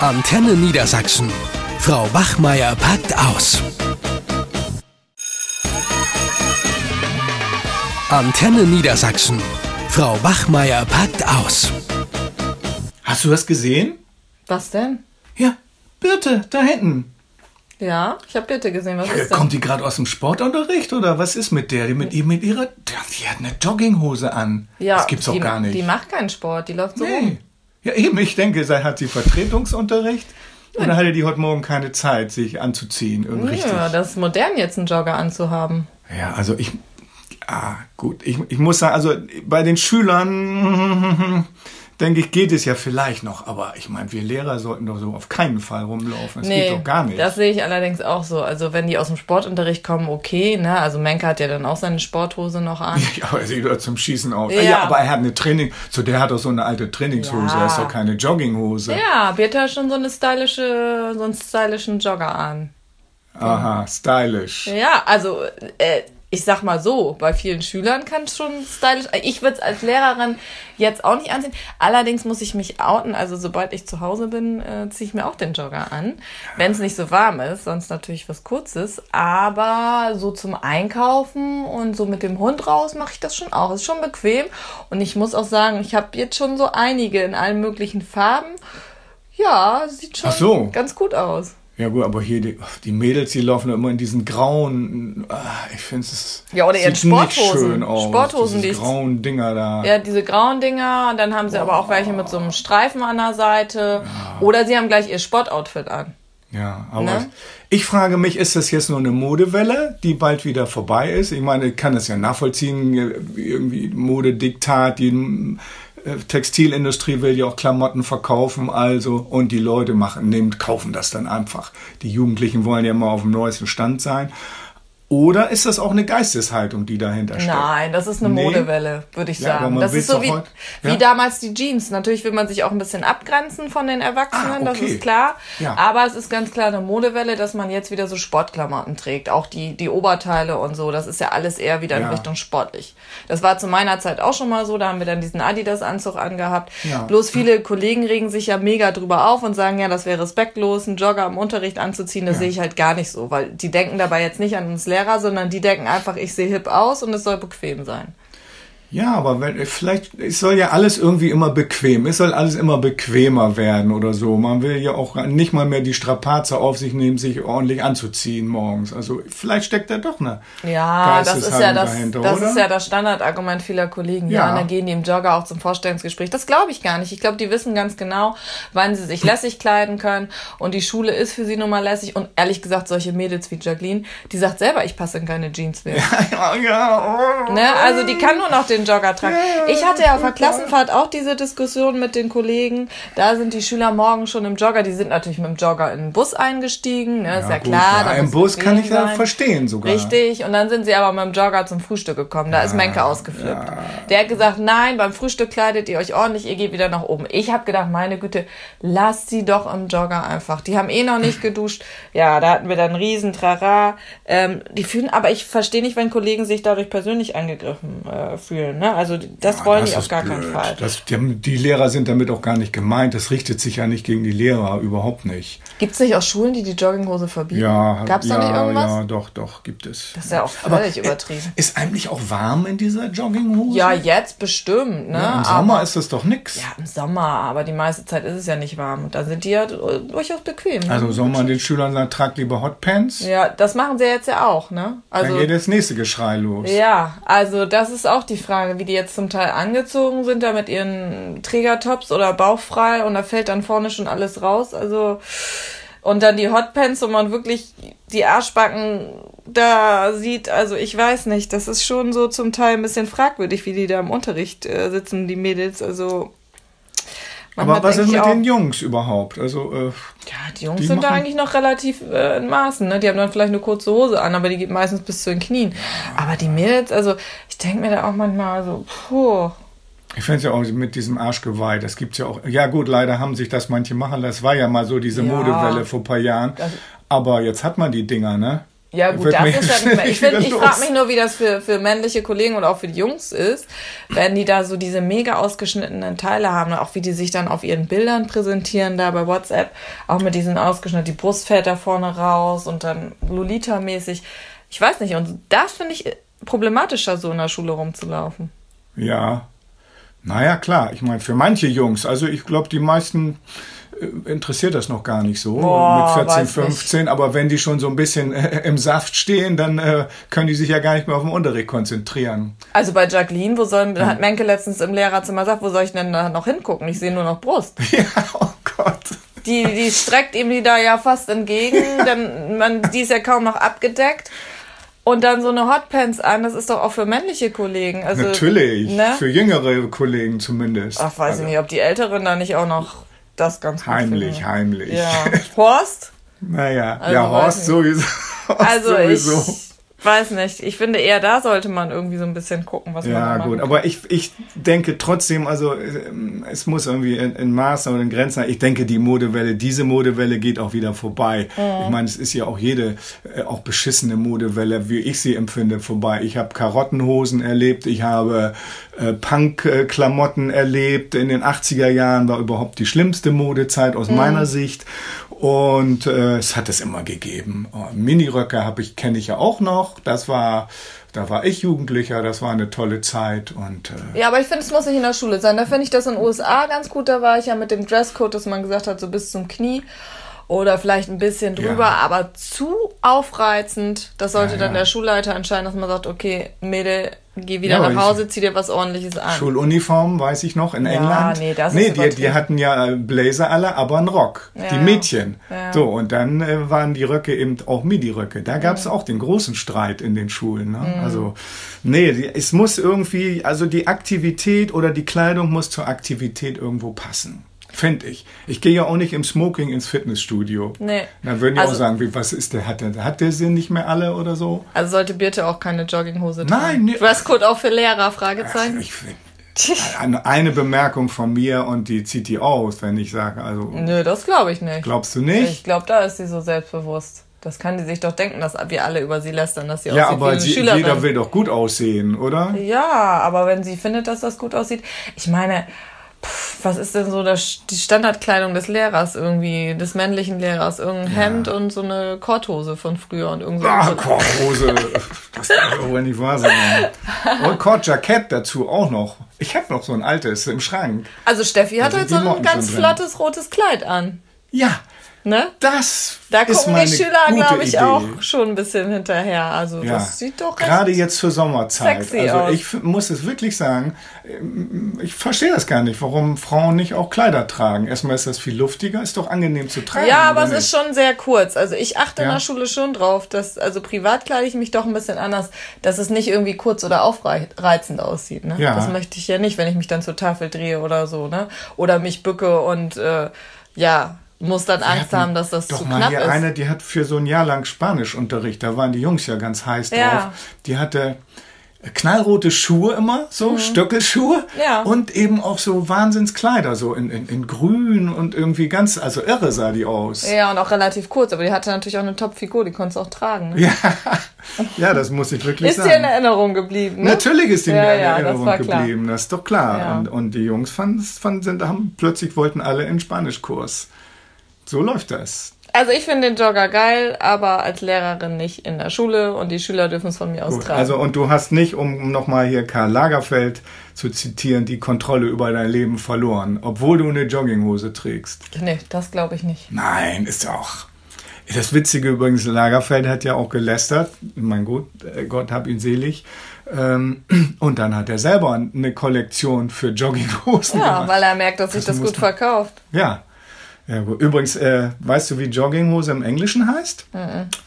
Antenne Niedersachsen. Frau Wachmeier packt aus. Antenne Niedersachsen. Frau Wachmeier packt aus. Hast du das gesehen? Was denn? Ja, Birte, da hinten. Ja, ich habe Birte gesehen. Was Ja, ist denn? kommt die gerade aus dem Sportunterricht oder was ist mit der? Die mit, ihr- mit ihrer. Die hat eine Jogginghose an. ja, das gibt's doch die, gar nicht. Die macht keinen Sport, die läuft so nee. rum. Ja, eben, ich denke, sei- hat sie Vertretungsunterricht? Oder hatte die heute Morgen keine Zeit, sich anzuziehen? Irgendwie richtig. Ja, das ist modern, jetzt einen Jogger anzuhaben. Ja, also ich. Ah, gut. Ich, ich muss sagen, also bei den Schülern, denke ich, geht es ja vielleicht noch. Aber ich meine, wir Lehrer sollten doch so auf keinen Fall rumlaufen. Das geht doch gar nicht. das sehe ich allerdings auch so. Also wenn die aus dem Sportunterricht kommen, okay, ne? Also Menke hat ja dann auch seine Sporthose noch an. Ja, aber er sieht doch zum Schießen aus. Ja. Ja. aber er hat eine Training, zu der hat er so eine alte Trainingshose, Ja. das ist doch keine Jogginghose. Ja, Birte hat schon so eine stylische, so einen stylischen Jogger an. Aha, stylish. Ja, also äh, ich sag mal so, bei vielen Schülern kann es schon stylisch. Ich würde es als Lehrerin jetzt auch nicht anziehen. Allerdings muss ich mich outen. Also sobald ich zu Hause bin, äh, ziehe ich mir auch den Jogger an, wenn es nicht so warm ist. Sonst natürlich was Kurzes. Aber so zum Einkaufen und so mit dem Hund raus mache ich das schon auch. Ist schon bequem. Und ich muss auch sagen, ich habe jetzt schon so einige in allen möglichen Farben. Ja, sieht schon so. ganz gut aus. Ja gut, aber hier die, die Mädels, die laufen immer in diesen grauen, ah, ich finde es Ja, oder sieht nicht Sporthosen. schön aus. Sporthosen, die diese ich- grauen Dinger da. Ja, diese grauen Dinger, dann haben sie aber auch welche mit so einem Streifen an der Seite. Oder sie haben gleich ihr Sportoutfit an. Ja, aber Ne? ich frage mich, ist das jetzt nur eine Modewelle, die bald wieder vorbei ist? Ich meine, ich kann das ja nachvollziehen, irgendwie Modediktat, die Textilindustrie will ja auch Klamotten verkaufen, also und die Leute machen, nehmen, kaufen das dann einfach. Die Jugendlichen wollen ja immer auf dem neuesten Stand sein. Oder ist das auch eine Geisteshaltung, die dahinter steckt? Nein, das ist eine Nee. Modewelle, würde ich Ja, sagen. das ist so wie, heut- ja? wie damals die Jeans. Natürlich will man sich auch ein bisschen abgrenzen von den Erwachsenen, Ah, das okay. ist klar. Ja. Aber es ist ganz klar eine Modewelle, dass man jetzt wieder so Sportklamotten trägt. Auch die, die Oberteile und so. Das ist ja alles eher wieder in. Richtung sportlich. Das war zu meiner Zeit auch schon mal so. Da haben wir dann diesen Adidas-Anzug angehabt. Bloß viele Kollegen regen sich ja mega drüber auf und sagen, ja, das wäre respektlos, einen Jogger im Unterricht anzuziehen. Das sehe ich halt gar nicht so. Weil die denken dabei jetzt nicht an uns Lehrer, sondern die denken einfach, ich sehe hip aus und es soll bequem sein. Ja, aber wenn, vielleicht, es soll ja alles irgendwie immer bequem, es soll alles immer bequemer werden oder so. Man will ja auch nicht mal mehr die Strapaze auf sich nehmen, sich ordentlich anzuziehen morgens. Also vielleicht steckt da doch eine Ja, das ist ja das, dahinter, das oder? ist ja das Standardargument vieler Kollegen. Ja, Ja. und dann gehen die im Jogger auch zum Vorstellungsgespräch. Das glaube ich gar nicht. Ich glaube, die wissen ganz genau, wann sie sich lässig kleiden können. Und die Schule ist für sie nun mal lässig. Und ehrlich gesagt, solche Mädels wie Jacqueline, die sagt selber, ich passe in keine Jeans mehr. ja, ja, oh. Ne? Also die kann nur noch den Jogger tragen. Ich hatte ja auf der Klassenfahrt auch diese Diskussion mit den Kollegen. Da sind die Schüler morgen schon im Jogger. Die sind natürlich mit dem Jogger in den Bus eingestiegen. Ne? ist ja gut, klar. ja, Im Bus kann ich ja verstehen sogar. Richtig, und dann sind sie aber mit dem Jogger zum Frühstück gekommen. Da ist Menke ausgeflippt. Der hat gesagt, nein, beim Frühstück kleidet ihr euch ordentlich, ihr geht wieder nach oben. Ich habe gedacht, meine Güte, lasst sie doch im Jogger einfach. Die haben eh noch nicht geduscht. Ja, da hatten wir dann einen riesen Trara. Ähm, die fühlen, aber ich verstehe nicht, wenn Kollegen sich dadurch persönlich angegriffen äh, fühlen. Ne? Also das wollen das die auf ist gar blöd. keinen Fall. Das, die, die Lehrer sind damit auch gar nicht gemeint. Das richtet sich ja nicht gegen die Lehrer, überhaupt nicht. Gibt es nicht auch Schulen, die die Jogginghose verbieten? Ja, Gab es ja, da nicht irgendwas? ja, doch, doch, gibt es. Das ist ja auch Aber, völlig äh, übertrieben. Ist eigentlich auch warm in dieser Jogginghose? Ja, jetzt bestimmt. Ne? Ja, Im Aber- Sommer ist das doch nix. Ja, im Sommer, aber die meiste Zeit ist es ja nicht warm. Und dann sind die ja äh, durchaus bequem. ne? Also soll man den Schülern sagen, tragt lieber Hotpants? Ja, das machen sie jetzt ja auch, ne? Dann Also geht das nächste Geschrei los. ja, also das ist auch die Frage, wie die jetzt zum Teil angezogen sind, da mit ihren Trägertops oder bauchfrei und da fällt dann vorne schon alles raus. Also und dann die Hotpants, wo man wirklich die Arschbacken da sieht. Also ich weiß nicht, das ist schon so zum Teil ein bisschen fragwürdig, wie die da im Unterricht äh, sitzen, die Mädels. Also Aber was ist mit auch- den Jungs überhaupt? Also, äh, Ja, die Jungs Die sind da machen- eigentlich noch relativ äh, in Maßen. Ne? Die haben dann vielleicht eine kurze Hose an, aber die geht meistens bis zu den Knien. Aber die Mädels, also ich denke mir da auch manchmal so, puh. ich finde es ja auch mit diesem Arschgeweih, das gibt's ja auch. Ja gut, leider haben sich das manche machen. Das war ja mal so diese Ja. Modewelle vor ein paar Jahren. Aber jetzt hat man die Dinger, ne? Ja, gut, das ist ja nicht mehr. Ich, find- ich frage mich nur, wie das für, für männliche Kollegen oder auch für die Jungs ist, wenn die da so diese mega ausgeschnittenen Teile haben, auch wie die sich dann auf ihren Bildern präsentieren, da bei WhatsApp, auch mit diesen ausgeschnittenen, die Brust fällt da vorne raus und dann Lolita-mäßig. Ich weiß nicht, und das finde ich problematischer, so in der Schule rumzulaufen. Ja. Naja, klar. Ich meine, für manche Jungs, also ich glaube, die meisten interessiert das noch gar nicht so Boah, mit 14, weiß 15, aber wenn die schon so ein bisschen äh, im Saft stehen, dann äh, können die sich ja gar nicht mehr auf den Unterricht konzentrieren. Also bei Jacqueline, wo soll, hat Menke letztens im Lehrerzimmer gesagt, wo soll ich denn da noch hingucken? Ich sehe nur noch Brust. Ja, oh Gott. Die, die streckt ihm die da ja fast entgegen, denn man, die ist ja kaum noch abgedeckt. Und dann so eine Hotpants an, das ist doch auch für männliche Kollegen. Also, Natürlich, Ne? für jüngere Kollegen zumindest. Ach, weiß ich nicht, ob die Älteren da nicht auch noch das ganz gut Heimlich, finden. heimlich. Ja. Horst? Naja, Also ja, Horst sowieso. Horst Also sowieso. ich weiß nicht. Ich finde eher, da sollte man irgendwie so ein bisschen gucken, was man Ja, da machen gut, kann. aber ich, ich denke trotzdem, also ähm, es muss irgendwie in, in Maßen und in Grenzen sein. Ich denke, die Modewelle, diese Modewelle geht auch wieder vorbei. Ich meine, es ist ja auch jede, äh, auch beschissene Modewelle, wie ich sie empfinde, vorbei. Ich habe Karottenhosen erlebt, ich habe äh, Punk-Klamotten erlebt. In den 80er Jahren war überhaupt die schlimmste Modezeit aus meiner Sicht. Und äh, es hat es immer gegeben. Oh, Miniröcke habe ich, kenne ich ja auch noch. Das war, da war ich Jugendlicher, das war eine tolle Zeit. Und äh, Ja, aber ich finde, es muss nicht in der Schule sein. Da finde ich das in den USA ganz gut. Da war ich ja mit dem Dresscode, dass man gesagt hat, so bis zum Knie oder vielleicht ein bisschen drüber, Ja. aber zu aufreizend. Das sollte Ja, dann ja. der Schulleiter entscheiden, dass man sagt, okay, Mädel, geh wieder Ja, nach Hause, zieh dir was ordentliches an. Schuluniform, weiß ich noch, in England. nee, das ist nee die, die übertrieben. hatten ja äh, Blazer alle, aber einen Rock. Ja, die ja. Mädchen. Ja. So, und dann äh, waren die Röcke eben auch Midi-Röcke. Da gab es Mhm. auch den großen Streit in den Schulen. Ne? Also, nee, die, es muss irgendwie, also die Aktivität oder die Kleidung muss zur Aktivität irgendwo passen. Finde ich. Ich gehe ja auch nicht im Smoking ins Fitnessstudio. Nee. Dann würden die Also- auch sagen, wie, was ist der? Hat der, hat der Sinn nicht mehr alle oder so? Also sollte Birte auch keine Jogginghose Nein, tragen. nee. Dresscode auch für Lehrer, Fragezeichen. ich find, eine, Bemerkung von mir und die zieht die aus, wenn ich sage, also Nö, das glaube ich nicht. glaubst du nicht? Ich glaube, da ist sie so selbstbewusst. Das kann die sich doch denken, dass wir alle über sie lästern, dass sie ja, aussieht wie aber eine sie, Schülerin. jeder will doch gut aussehen, oder? Ja, aber wenn sie findet, dass das gut aussieht. Ich meine, pff, was ist denn so das, die Standardkleidung des Lehrers irgendwie, des männlichen Lehrers? Irgendein Hemd und so eine Korthose von früher und irgend so. Ah, Korthose. Das kann doch wohl nicht wahr sein. Und Kordjackett dazu auch noch. Ich habe noch so ein altes im Schrank. Also Steffi hat halt sind so ein ganz flottes rotes Kleid an. Ja, Ne? das Da ist gucken meine die Schüler, glaube ich, Idee. auch schon ein bisschen hinterher. Also Ja. das sieht doch Gerade jetzt zur Sommerzeit. sexy also aus. ich muss es wirklich sagen, ähm, ich verstehe das gar nicht, warum Frauen nicht auch Kleider tragen. Erstmal ist das viel luftiger, ist doch angenehm zu tragen. Ja, aber es ist nicht? schon sehr kurz. Also ich achte in Ja. der Schule schon drauf, dass, also privat kleide ich mich doch ein bisschen anders, dass es nicht irgendwie kurz oder aufreizend aussieht. Ne? Ja. Das möchte ich ja nicht, wenn ich mich dann zur Tafel drehe oder so, ne? Oder mich bücke und äh, ja, muss dann Angst haben, dass das Doch zu mal knapp hier ist. eine, die hat für so ein Jahr lang Spanischunterricht, da waren die Jungs ja ganz heiß drauf. Ja. Die hatte knallrote Schuhe immer, so Stöckelschuhe Mhm. Ja. und eben auch so Wahnsinnskleider, so in, in, in grün und irgendwie ganz, also irre sah die aus. Ja, und auch relativ kurz, aber die hatte natürlich auch eine Top-Figur, die konntest du auch tragen. Ne? Ja, ja, das muss ich wirklich Ist sagen. dir in Erinnerung geblieben, ne? Natürlich ist die Ja, mir in ja, das Erinnerung klar. geblieben, das ist doch klar. Und, und die Jungs fanden, fanden sind, haben plötzlich wollten alle in Spanischkurs. So läuft das. Also ich finde den Jogger geil, aber als Lehrerin nicht in der Schule und die Schüler dürfen es von mir aus Gut, tragen. also und du hast nicht, um nochmal hier Karl Lagerfeld zu zitieren, die Kontrolle über dein Leben verloren, obwohl du eine Jogginghose trägst. nee, das glaube ich nicht. Nein, ist auch. Das Witzige übrigens, Lagerfeld hat ja auch gelästert, mein Gott, äh, Gott hab ihn selig. Ähm, Und dann hat er selber eine Kollektion für Jogginghosen Ja, gemacht. weil er merkt, dass sich Das das gut verkauft. Ja. Ja gut. Übrigens, äh, weißt du, wie Jogginghose im Englischen heißt?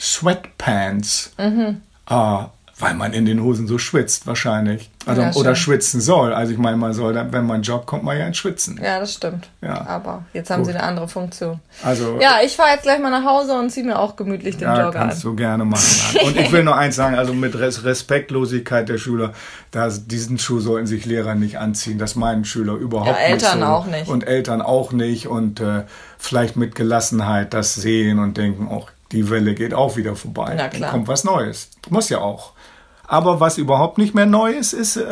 Sweatpants. Ah, weil man in den Hosen so schwitzt, wahrscheinlich. Also, Ja, oder schwitzen soll. Also ich meine, man soll, dann, wenn man joggt, kommt man ja ins Schwitzen. Ja, das stimmt. Ja. Aber jetzt haben Gut. sie eine andere Funktion. Also Ja, ich fahre jetzt gleich mal nach Hause und ziehe mir auch gemütlich den Ja, Jogger an. kannst du gerne machen. Und ich will noch eins sagen, also mit Res Respektlosigkeit der Schüler, das, diesen Schuh sollten sich Lehrer nicht anziehen. Das meinen Schüler überhaupt Ja, nicht Eltern so. auch nicht. Und Eltern auch nicht. Und äh, vielleicht mit Gelassenheit das sehen und denken, auch die Welle geht auch wieder vorbei. Na klar. Dann kommt was Neues. Muss ja auch. Aber was überhaupt nicht mehr neu ist, ist äh,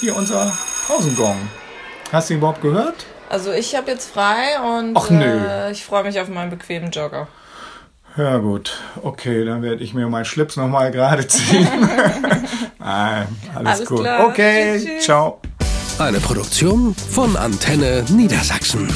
hier unser Pausengong. Hast du ihn überhaupt gehört? Also ich habe jetzt frei und Ach, nö. äh, ich freue mich auf meinen bequemen Jogger. Ja gut, okay, dann werde ich mir meinen Schlips nochmal gerade ziehen. Nein, alles, Alles gut. klar. Okay, Tschüss, tschüss. ciao. Eine Produktion von Antenne Niedersachsen.